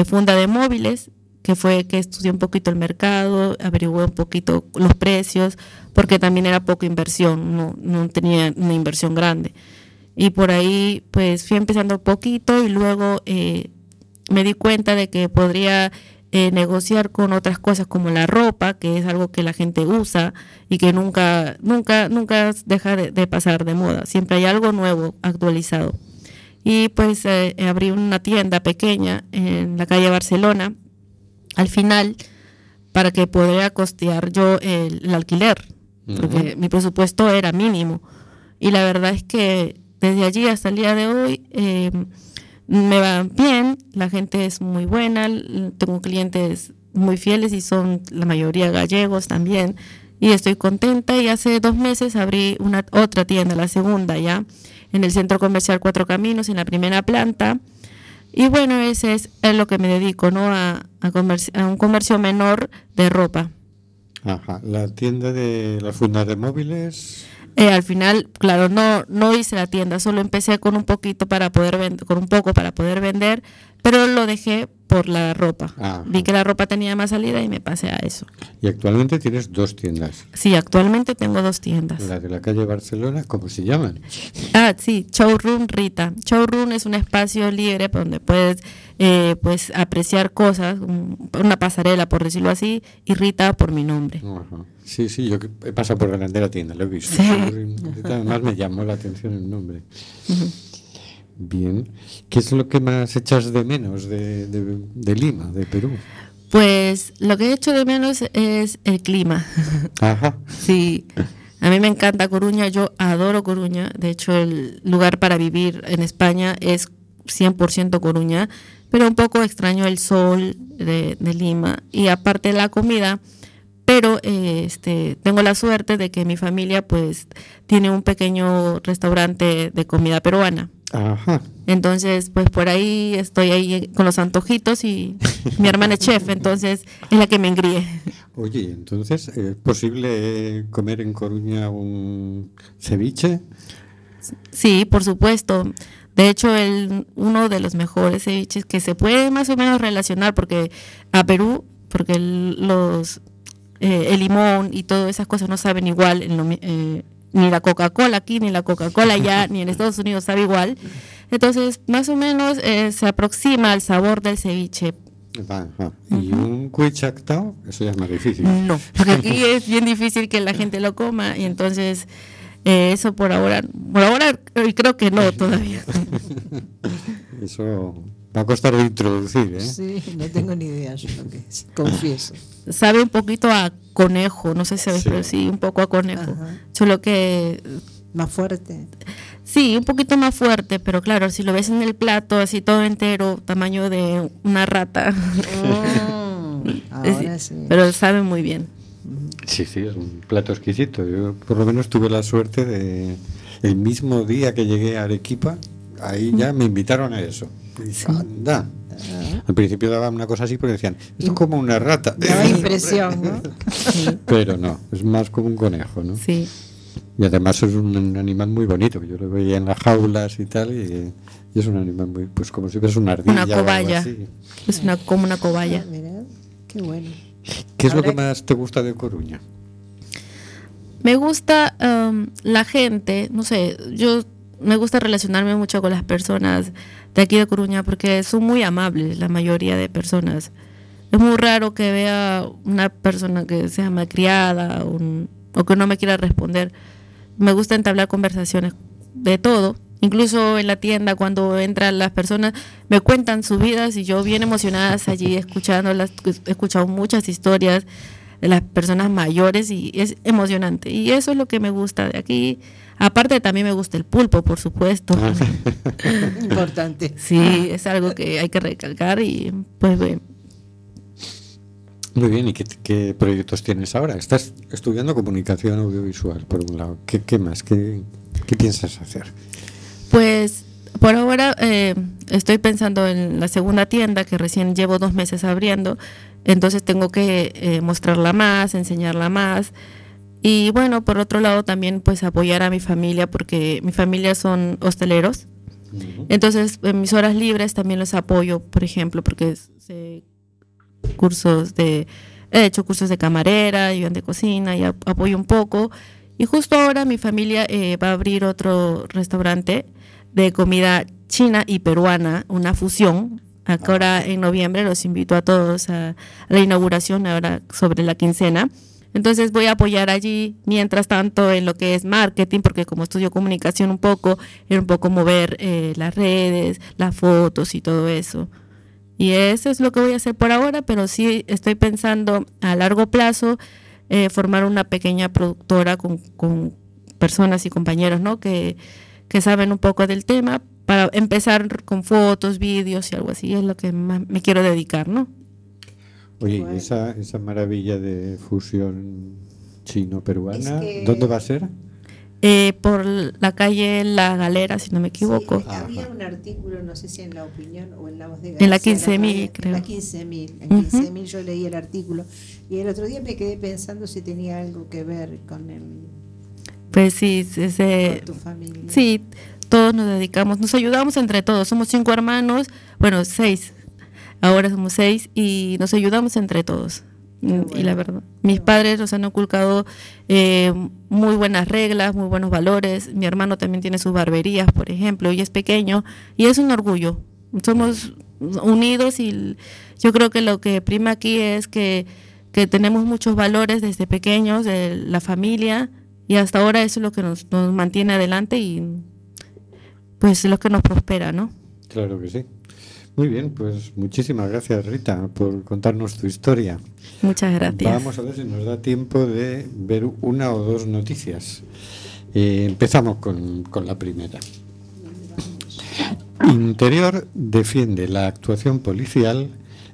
funda de móviles, que fue que estudié un poquito el mercado, averigué un poquito los precios, porque también era poca inversión, no, no tenía una inversión grande. Y por ahí, pues, fui empezando poquito y luego eh, me di cuenta de que podría eh, negociar con otras cosas como la ropa, que es algo que la gente usa y que nunca, nunca, nunca deja de, de pasar de moda. Siempre hay algo nuevo, actualizado. Y pues eh, abrí una tienda pequeña en la calle Barcelona al final para que pudiera costear yo el, el alquiler, porque mi presupuesto era mínimo. Y la verdad es que desde allí hasta el día de hoy eh, me va bien, la gente es muy buena, tengo clientes muy fieles y son la mayoría gallegos también. Y estoy contenta y hace dos meses abrí una otra tienda, la segunda ya, en el Centro Comercial Cuatro Caminos, en la primera planta. Y bueno, ese es a lo que me dedico, ¿no? A, a, comerci- a un comercio menor de ropa. Ajá. La tienda de las fundas de móviles. Eh, al final, claro, no, no hice la tienda, solo empecé con un poquito para poder vender, con un poco para poder vender, pero lo dejé por la ropa. Ajá. Vi que la ropa tenía más salida y me pasé a eso. Y actualmente tienes dos tiendas. Sí, actualmente tengo dos tiendas. La de la calle Barcelona, ¿cómo se llaman? Ah, sí, Showroom Rita. Showroom es un espacio libre donde puedes eh, pues apreciar cosas, un- una pasarela por decirlo así, y Rita por mi nombre. Ajá. Sí, sí, yo he pasado por delante de la tienda, lo he visto. Sí. Además me llamó la atención el nombre. Bien. ¿Qué es lo que más echas de menos de, de- de Lima, de Perú? Pues lo que he hecho de menos es el clima. Ajá. Sí, a mí me encanta Coruña, yo adoro Coruña. De hecho, el lugar para vivir en España es 100% Coruña, pero un poco extraño el sol de, de Lima y aparte la comida. Pero eh, este, tengo la suerte de que mi familia pues tiene un pequeño restaurante de comida peruana. Ajá. Entonces, pues por ahí estoy ahí con los antojitos y mi hermana es chef, entonces es la que me engríe. Oye, entonces, ¿es posible eh, comer en Coruña un ceviche? Sí, por supuesto. De hecho, el, uno de los mejores ceviches que se puede más o menos relacionar porque a Perú, porque el, los eh, el limón y todas esas cosas no saben igual, en lo eh, ni la Coca-Cola aquí, ni la Coca-Cola allá, ni en Estados Unidos sabe igual. Entonces, más o menos eh, se aproxima al sabor del ceviche. Ajá. ¿Y un cuichactao? Eso ya es más difícil. No, porque aquí es bien difícil que la gente lo coma y entonces eh, eso por ahora, por ahora eh, creo que no todavía. Eso va a costar de introducir, ¿eh? Sí, no tengo ni idea yo lo que es, confieso. Sabe un poquito a conejo, no sé si sabes, Sí. pero sí, un poco a conejo. Ajá. Solo que Más fuerte. sí, un poquito más fuerte, pero claro, si lo ves en el plato así todo entero, tamaño de una rata. Mm, ahora sí. Pero sabe muy bien. Sí, sí, es un plato exquisito. Yo por lo menos tuve la suerte de el mismo día que llegué a Arequipa, ahí ya me invitaron a eso. Anda. Al principio daba una cosa así porque decían, esto es como una rata. Daba impresión, ¿no? Pero no, es más como un conejo, ¿no? Sí. Y además es un, animal muy bonito. Yo lo veía en las jaulas y tal, y, y es un animal muy, pues como si fuese una ardilla. Una o algo cobaya. así. Es una como una cobaya. Ah, Mira, qué bueno. ¿Qué es lo que más te gusta de Coruña? Me gusta um, la gente, no sé, yo me gusta relacionarme mucho con las personas de aquí de Coruña porque son muy amables la mayoría de personas. Es muy raro que vea una persona que sea malcriada o, o que no me quiera responder. Me gusta entablar conversaciones de todo. Incluso en la tienda cuando entran las personas me cuentan sus vidas y yo bien emocionadas allí escuchándolas, he escuchado muchas historias de las personas mayores y es emocionante. Y eso es lo que me gusta de aquí. Aparte también me gusta el pulpo, por supuesto. Importante. Sí, es algo que hay que recalcar y pues ve- Muy bien, ¿y qué, qué proyectos tienes ahora? Estás estudiando comunicación audiovisual, por un lado. ¿Qué, qué más? ¿Qué, qué piensas hacer? Pues por ahora eh, estoy pensando en la segunda tienda que recién llevo dos meses abriendo, entonces tengo que eh, mostrarla más, enseñarla más. Y bueno, por otro lado también pues apoyar a mi familia porque mi familia son hosteleros. Entonces en mis horas libres también los apoyo, por ejemplo, porque sé cursos de, he hecho cursos de camarera, y de cocina y ap- apoyo un poco. Y justo ahora mi familia eh, va a abrir otro restaurante de comida china y peruana, una fusión. Acá Ahora en noviembre los invito a todos a, a la inauguración ahora sobre la quincena. Entonces voy a apoyar allí, mientras tanto, en lo que es marketing, porque como estudio comunicación un poco, era un poco mover eh, las redes, las fotos y todo eso. Y eso es lo que voy a hacer por ahora, pero sí estoy pensando a largo plazo eh, formar una pequeña productora con, personas y compañeros ¿no? que, que saben un poco del tema para empezar con fotos, vídeos y algo así, es lo que más me quiero dedicar, ¿no? Oye, ¿y esa, esa maravilla de fusión chino-peruana, Es que- ¿dónde va a ser? Eh, por la calle La Galera, si no me equivoco. Había un artículo, no sé si en La Opinión o en La Voz de En la García 15.000, Lafayette, creo. En la 15.000, en Ujú. 15.000 yo leí el artículo. Y el otro día me quedé pensando si tenía algo que ver con el... Pues sí, ese, Con tu familia. sí, todos nos dedicamos, nos ayudamos entre todos. Somos cinco hermanos, bueno, seis. Ahora somos seis y nos ayudamos entre todos. Mm, Y la verdad, mis padres nos han inculcado eh, muy buenas reglas, muy buenos valores. Mi hermano también tiene sus barberías, por ejemplo, y es pequeño y es un orgullo. Somos unidos y yo creo que lo que prima aquí es que, que tenemos muchos valores desde pequeños, de la familia, y hasta ahora eso es lo que nos, nos mantiene adelante y pues lo que nos prospera, ¿no? Claro que sí. Muy bien, pues muchísimas gracias Rita por contarnos tu historia. Muchas gracias. Vamos a ver si nos da tiempo de ver una o dos noticias. Eh, empezamos con, con la primera. Interior defiende la actuación policial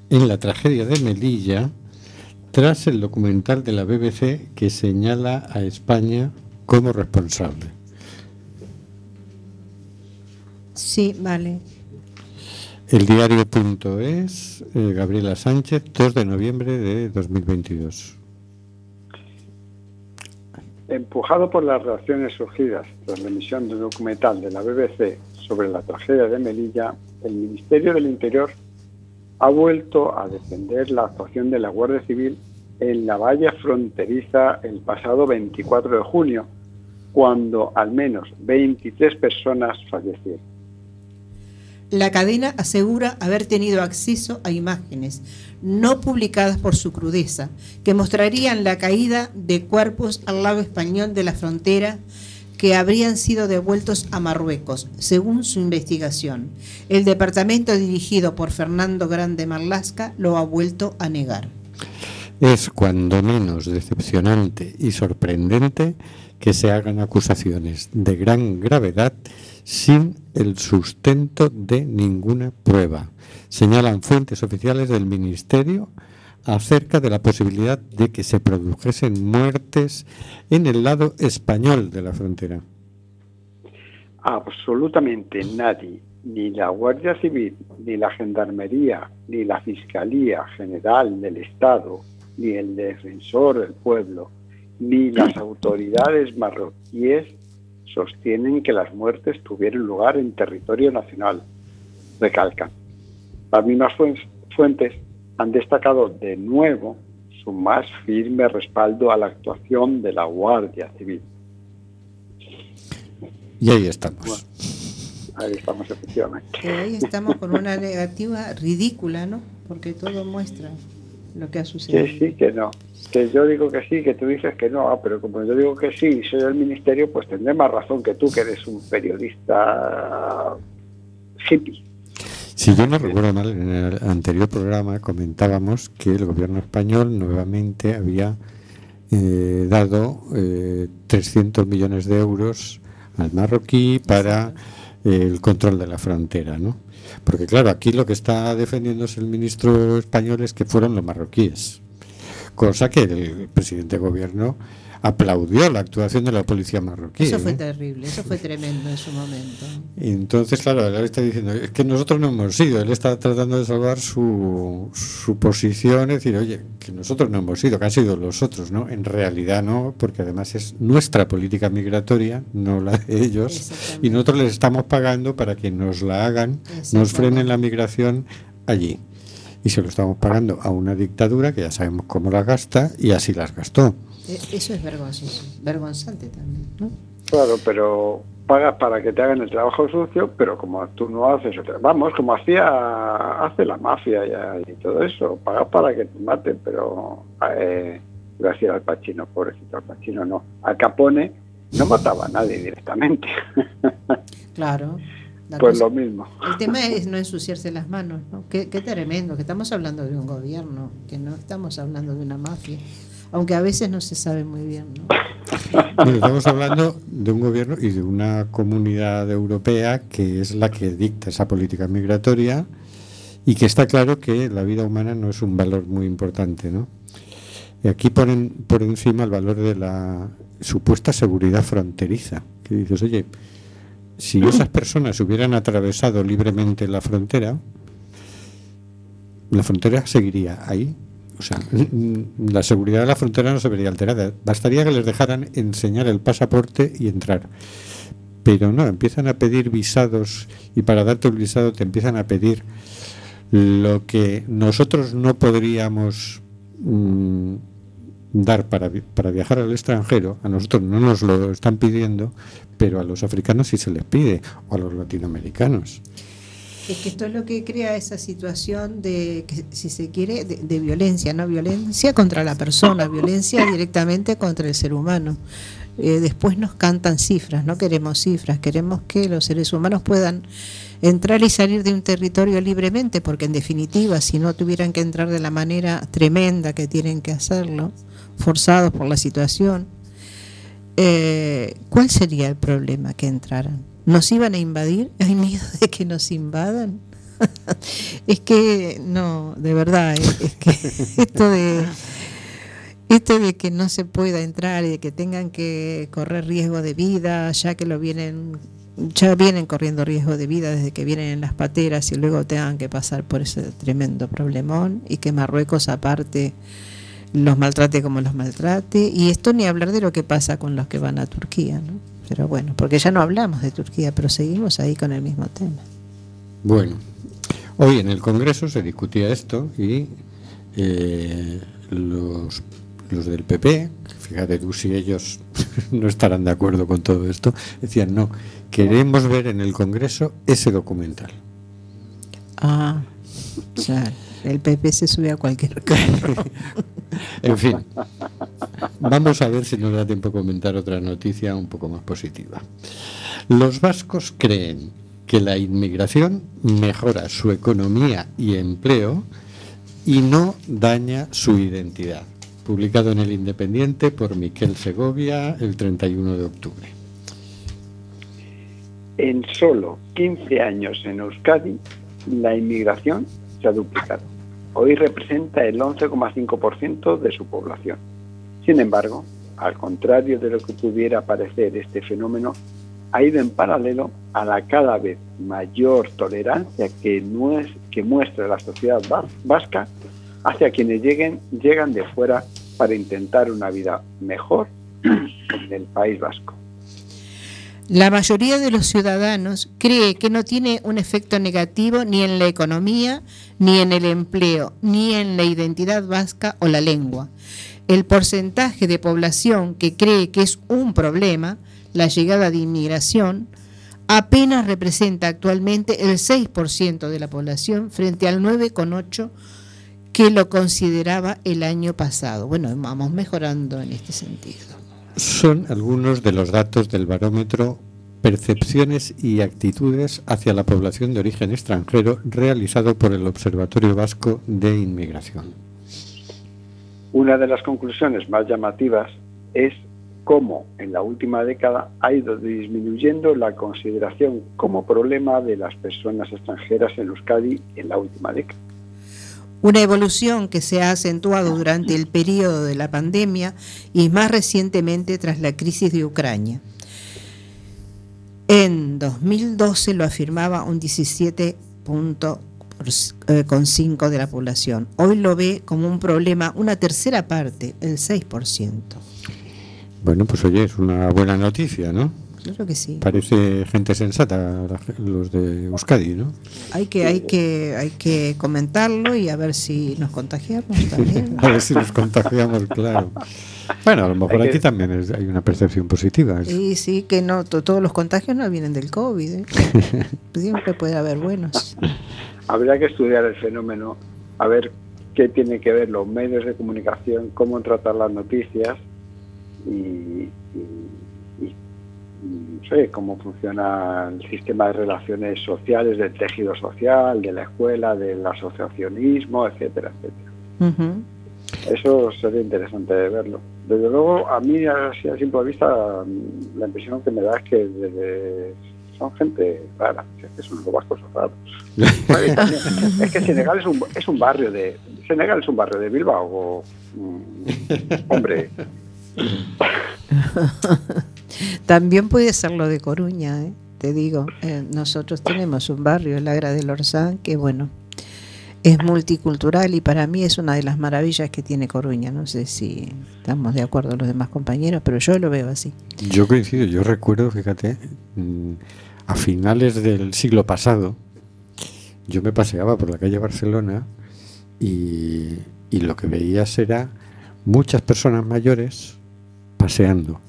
en la tragedia de Melilla tras el documental de la BBC que señala a España como responsable. Sí, vale. El diario.es, eh, Gabriela Sánchez, 2 de noviembre de 2022. Empujado por las reacciones surgidas tras la emisión del documental de la BBC sobre la tragedia de Melilla, el Ministerio del Interior ha vuelto a defender la actuación de la Guardia Civil en la valla fronteriza el pasado 24 de junio, cuando al menos 23 personas fallecieron. La cadena asegura haber tenido acceso a imágenes no publicadas por su crudeza, que mostrarían la caída de cuerpos al lado español de la frontera que habrían sido devueltos a Marruecos, según su investigación. El departamento dirigido por Fernando Grande Marlasca lo ha vuelto a negar. Es cuando menos decepcionante y sorprendente que se hagan acusaciones de gran gravedad sin el sustento de ninguna prueba. Señalan fuentes oficiales del Ministerio acerca de la posibilidad de que se produjesen muertes en el lado español de la frontera. absolutamente nadie, ni la Guardia Civil, ni la Gendarmería, ni la Fiscalía General del Estado, ni el Defensor del Pueblo, ni las autoridades marroquíes sostienen que las muertes tuvieron lugar en territorio nacional. Recalcan. Las mismas fuen- fuentes han destacado de nuevo su más firme respaldo a la actuación de la Guardia Civil. Y ahí estamos. Ahí estamos, efectivamente. Que hoy estamos con una negativa ridícula, ¿no? Porque todo muestra lo que ha sucedido. Que sí, que no. Que yo digo que sí, que tú dices que no, ah, pero como yo digo que sí y soy del ministerio, pues tendré más razón que tú, que eres un periodista hippie. Si yo no recuerdo mal, en el anterior programa comentábamos que el gobierno español nuevamente había eh, dado eh, 300 millones de euros al marroquí para eh, el control de la frontera, ¿no? Porque claro, aquí lo que está defendiéndose el ministro español es que fueron los marroquíes, cosa que el presidente de gobierno aplaudió la actuación de la policía marroquí. Eso fue terrible, eso fue tremendo en su momento. Y entonces, claro, él está diciendo, es que nosotros no hemos ido, él está tratando de salvar su, su posición, es decir, oye, que nosotros no hemos ido, que han sido los otros, ¿no? En realidad no, porque además es nuestra política migratoria, no la de ellos, y nosotros les estamos pagando para que nos la hagan, nos frenen la migración allí. Y se lo estamos pagando a una dictadura que ya sabemos cómo la gasta y así las gastó. Eh, Eso es vergonzoso, vergonzante también, ¿no? Claro, pero pagas para que te hagan el trabajo sucio, pero como tú no haces vamos, como hacía hace la mafia ya y todo eso, pagas para que te maten, pero eh, Gracias al Pacino, pobrecito al Pacino, no. Al Capone no mataba a nadie directamente. Claro. La pues cosa- lo mismo. El tema es no ensuciarse las manos, ¿no? Qué, qué tremendo, que estamos hablando de un gobierno, que no estamos hablando de una mafia, aunque a veces no se sabe muy bien, ¿no? Bueno, estamos hablando de un gobierno y de una comunidad europea que es la que dicta esa política migratoria y que está claro que la vida humana no es un valor muy importante, ¿no? Y aquí ponen por encima el valor de la supuesta seguridad fronteriza, que dices, oye, si esas personas hubieran atravesado libremente la frontera, la frontera seguiría ahí. O sea, la seguridad de la frontera no se vería alterada. Bastaría que les dejaran enseñar el pasaporte y entrar. Pero no, empiezan a pedir visados y para darte el visado te empiezan a pedir lo que nosotros no podríamos mm, dar para, para viajar al extranjero. A nosotros no nos lo están pidiendo, pero a los africanos sí se les pide, o a los latinoamericanos. Es que esto es lo que crea esa situación de, que, si se quiere, de, de violencia, no violencia contra la persona, violencia directamente contra el ser humano. Eh, después nos cantan cifras, no queremos cifras, queremos que los seres humanos puedan entrar y salir de un territorio libremente, porque en definitiva, si no tuvieran que entrar de la manera tremenda que tienen que hacerlo, forzados por la situación, eh, ¿cuál sería el problema que entraran? ¿Nos iban a invadir? ¿Hay miedo de que nos invadan? es que, no, de verdad, es, es que esto de, esto de que no se pueda entrar y de que tengan que correr riesgo de vida, ya que lo vienen, ya vienen corriendo riesgo de vida desde que vienen en las pateras y luego tengan que pasar por ese tremendo problemón y que Marruecos aparte los maltrate como los maltrate y esto ni hablar de lo que pasa con los que van a Turquía, ¿no? Pero bueno, porque ya no hablamos de Turquía, pero seguimos ahí con el mismo tema. Bueno, hoy en el Congreso se discutía esto y eh, los, los del PP, fíjate tú si ellos no estarán de acuerdo con todo esto, decían no, queremos ver en el Congreso ese documental. Ah, ya, el PP se sube a cualquier carro. En fin, vamos a ver si nos da tiempo a comentar otra noticia un poco más positiva. Los vascos creen que la inmigración mejora su economía y empleo y no daña su identidad. Publicado en el Independiente por Miquel Segovia el 31 de octubre. En solo 15 años en Euskadi, la inmigración se ha duplicado. Hoy representa el 11,5% de su población. Sin embargo, al contrario de lo que pudiera parecer, este fenómeno ha ido en paralelo a la cada vez mayor tolerancia que, muestra la sociedad va- vasca hacia quienes llegan de fuera para intentar una vida mejor en el País Vasco. La mayoría de los ciudadanos cree que no tiene un efecto negativo ni en la economía, ni en el empleo, ni en la identidad vasca o la lengua. El porcentaje de población que cree que es un problema, la llegada de inmigración, apenas representa actualmente el 6% de la población frente al 9,8% que lo consideraba el año pasado. Bueno, vamos mejorando en este sentido. Son algunos de los datos del barómetro Percepciones y actitudes hacia la población de origen extranjero realizado por el Observatorio Vasco de Inmigración. Una de las conclusiones más llamativas es cómo en la última década ha ido disminuyendo la consideración como problema de las personas extranjeras en Euskadi en la última década. Una evolución que se ha acentuado durante el periodo de la pandemia y más recientemente tras la crisis de Ucrania. En 2012 lo afirmaba un 17.5 de la población. Hoy lo ve como un problema una tercera parte, el 6%. Bueno, pues oye, es una buena noticia, ¿no? Claro que sí. Parece gente sensata los de Euskadi, ¿no? Hay que, hay que, hay que comentarlo y a ver si nos contagiamos también. A ver si nos contagiamos, claro. Bueno, a lo mejor Hay que- aquí también es- hay una percepción positiva. Y sí, que no, to- todos los contagios no vienen del COVID. ¿eh? Siempre puede haber buenos. Habría que estudiar el fenómeno, a ver qué tiene que ver los medios de comunicación, cómo tratar las noticias y- y- y no sé cómo funciona el sistema de relaciones sociales, del tejido social, de la escuela, del asociacionismo, etcétera, etcétera. Eso sería interesante de verlo. Desde luego, a mí, así a simple vista, la impresión que me da es que desde- son gente rara. Es que son los vascos raros. Es que Senegal es un, es un barrio de Senegal es un barrio de Bilbao. o, mm, hombre, También puede ser lo de Coruña, ¿eh? te digo. Eh, nosotros tenemos un barrio, el Agra del Orsán, que bueno, es multicultural y para mí es una de las maravillas que tiene Coruña. No sé si estamos de acuerdo los demás compañeros, pero yo lo veo así. Yo coincido, yo recuerdo, fíjate, mm, a finales del siglo pasado, yo me paseaba por la calle Barcelona y, y lo que veías era muchas personas mayores paseando.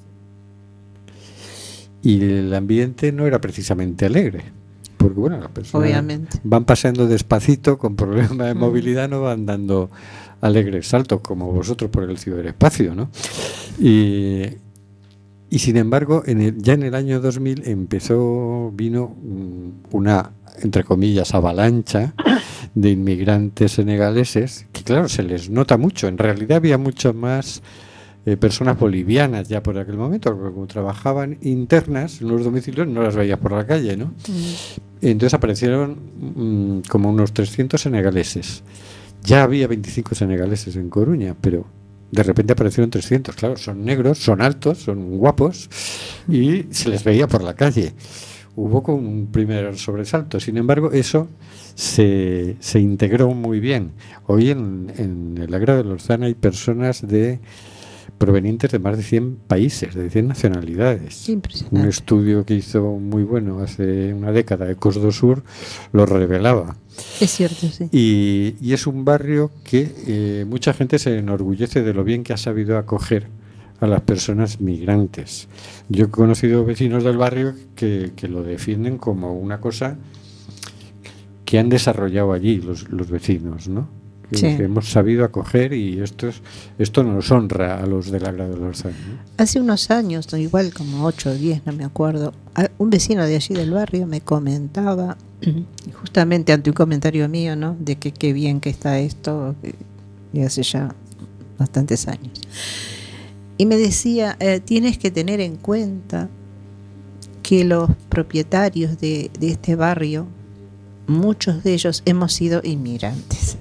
Y el ambiente no era precisamente alegre. Porque bueno, las personas Obviamente. van paseando despacito, con problemas de movilidad, no van dando alegres saltos como vosotros por el ciberespacio, ¿no? Y, y sin embargo, en el- ya en el año 2000 empezó, vino una, entre comillas, avalancha de inmigrantes senegaleses, que claro, se les nota mucho. En realidad había mucho más eh, personas bolivianas ya por aquel momento, porque como trabajaban internas en los domicilios, no las veías por la calle, ¿no? Entonces aparecieron mm, como unos 300 senegaleses. Ya había 25 senegaleses en Coruña, pero de repente aparecieron 300. Claro, son negros, son altos, son guapos y se les veía por la calle. Hubo como un primer sobresalto. Sin embargo, eso se, se integró muy bien. Hoy en, en el Agra de Lorzana hay personas de provenientes de más de 100 países, de 100 nacionalidades. Un estudio que hizo muy bueno hace una década, Ecos do Sur, lo revelaba. Es cierto, sí. Y, y es un barrio que eh, mucha gente se enorgullece de lo bien que ha sabido acoger a las personas migrantes. Yo he conocido vecinos del barrio que, que lo defienden como una cosa que han desarrollado allí los, los vecinos, ¿no? Que, Sí. que hemos sabido acoger y esto, es, esto nos honra a los del Agra de Años. Hace unos años, igual como 8 o 10, no me acuerdo, un vecino de allí del barrio me comentaba, justamente ante un comentario mío, ¿no? De que qué bien que está esto, y hace ya bastantes años. Y me decía, eh, tienes que tener en cuenta que los propietarios de, de este barrio, muchos de ellos hemos sido inmigrantes.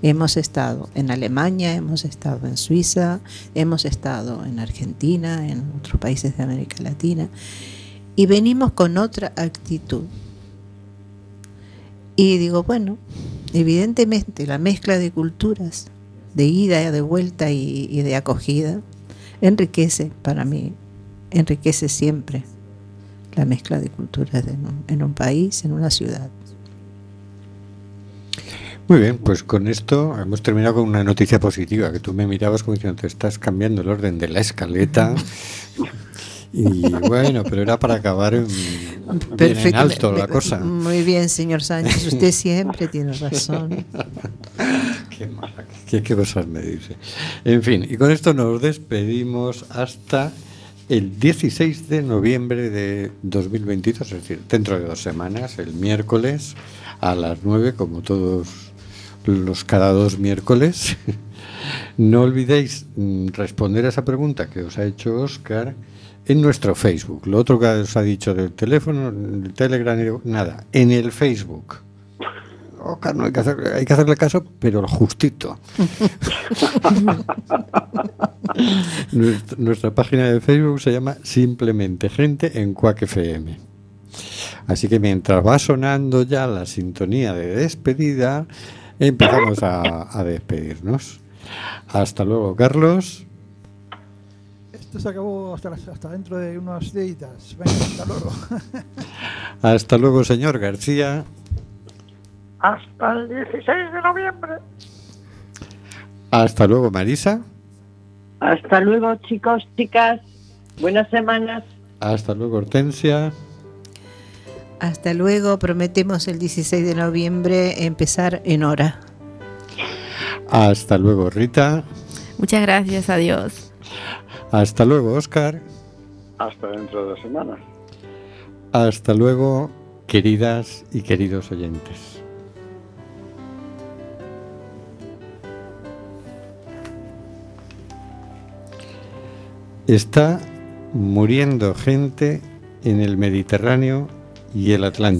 Hemos estado en Alemania, hemos estado en Suiza, hemos estado en Argentina, en otros países de América Latina, y venimos con otra actitud. Y digo, bueno, evidentemente la mezcla de culturas, de ida, de vuelta y, y de acogida, enriquece para mí, enriquece siempre la mezcla de culturas en un país, en una ciudad. Muy bien, pues con esto hemos terminado con una noticia positiva, que tú me mirabas como diciendo, te estás cambiando el orden de la escaleta. Y bueno, pero era para acabar en, bien en Perfecto. alto la cosa. Muy bien, señor Sánchez, usted siempre tiene razón. Qué mala, qué, qué cosas me dice. En fin, y con esto nos despedimos hasta el 16 de noviembre de 2022, es decir, dentro de dos semanas, el miércoles a las 9, como todos los cada dos miércoles. No olvidéis mm, responder a esa pregunta que os ha hecho Oscar en nuestro Facebook. Lo otro que os ha dicho del teléfono, el Telegram, nada, en el Facebook. Oscar, no hay que, hacer- hay que hacerle caso, pero justito. Nuestra, nuestra página de Facebook se llama Simplemente Gente en Quack FM. Así que mientras va sonando ya la sintonía de despedida, empezamos a, a despedirnos. Hasta luego, Carlos. Esto se acabó hasta, hasta dentro de unos días. Venga, hasta luego. Hasta luego, señor García. Hasta el 16 de noviembre. Hasta luego, Marisa. Hasta luego, chicos, chicas. Buenas semanas. Hasta luego, Hortensia. Hasta luego, prometemos el 16 de noviembre empezar en hora. Hasta luego, Rita. Muchas gracias, adiós. Hasta luego, Oscar. Hasta dentro de dos semanas. Hasta luego, queridas y queridos oyentes. Está muriendo gente en el Mediterráneo y el Atlántico.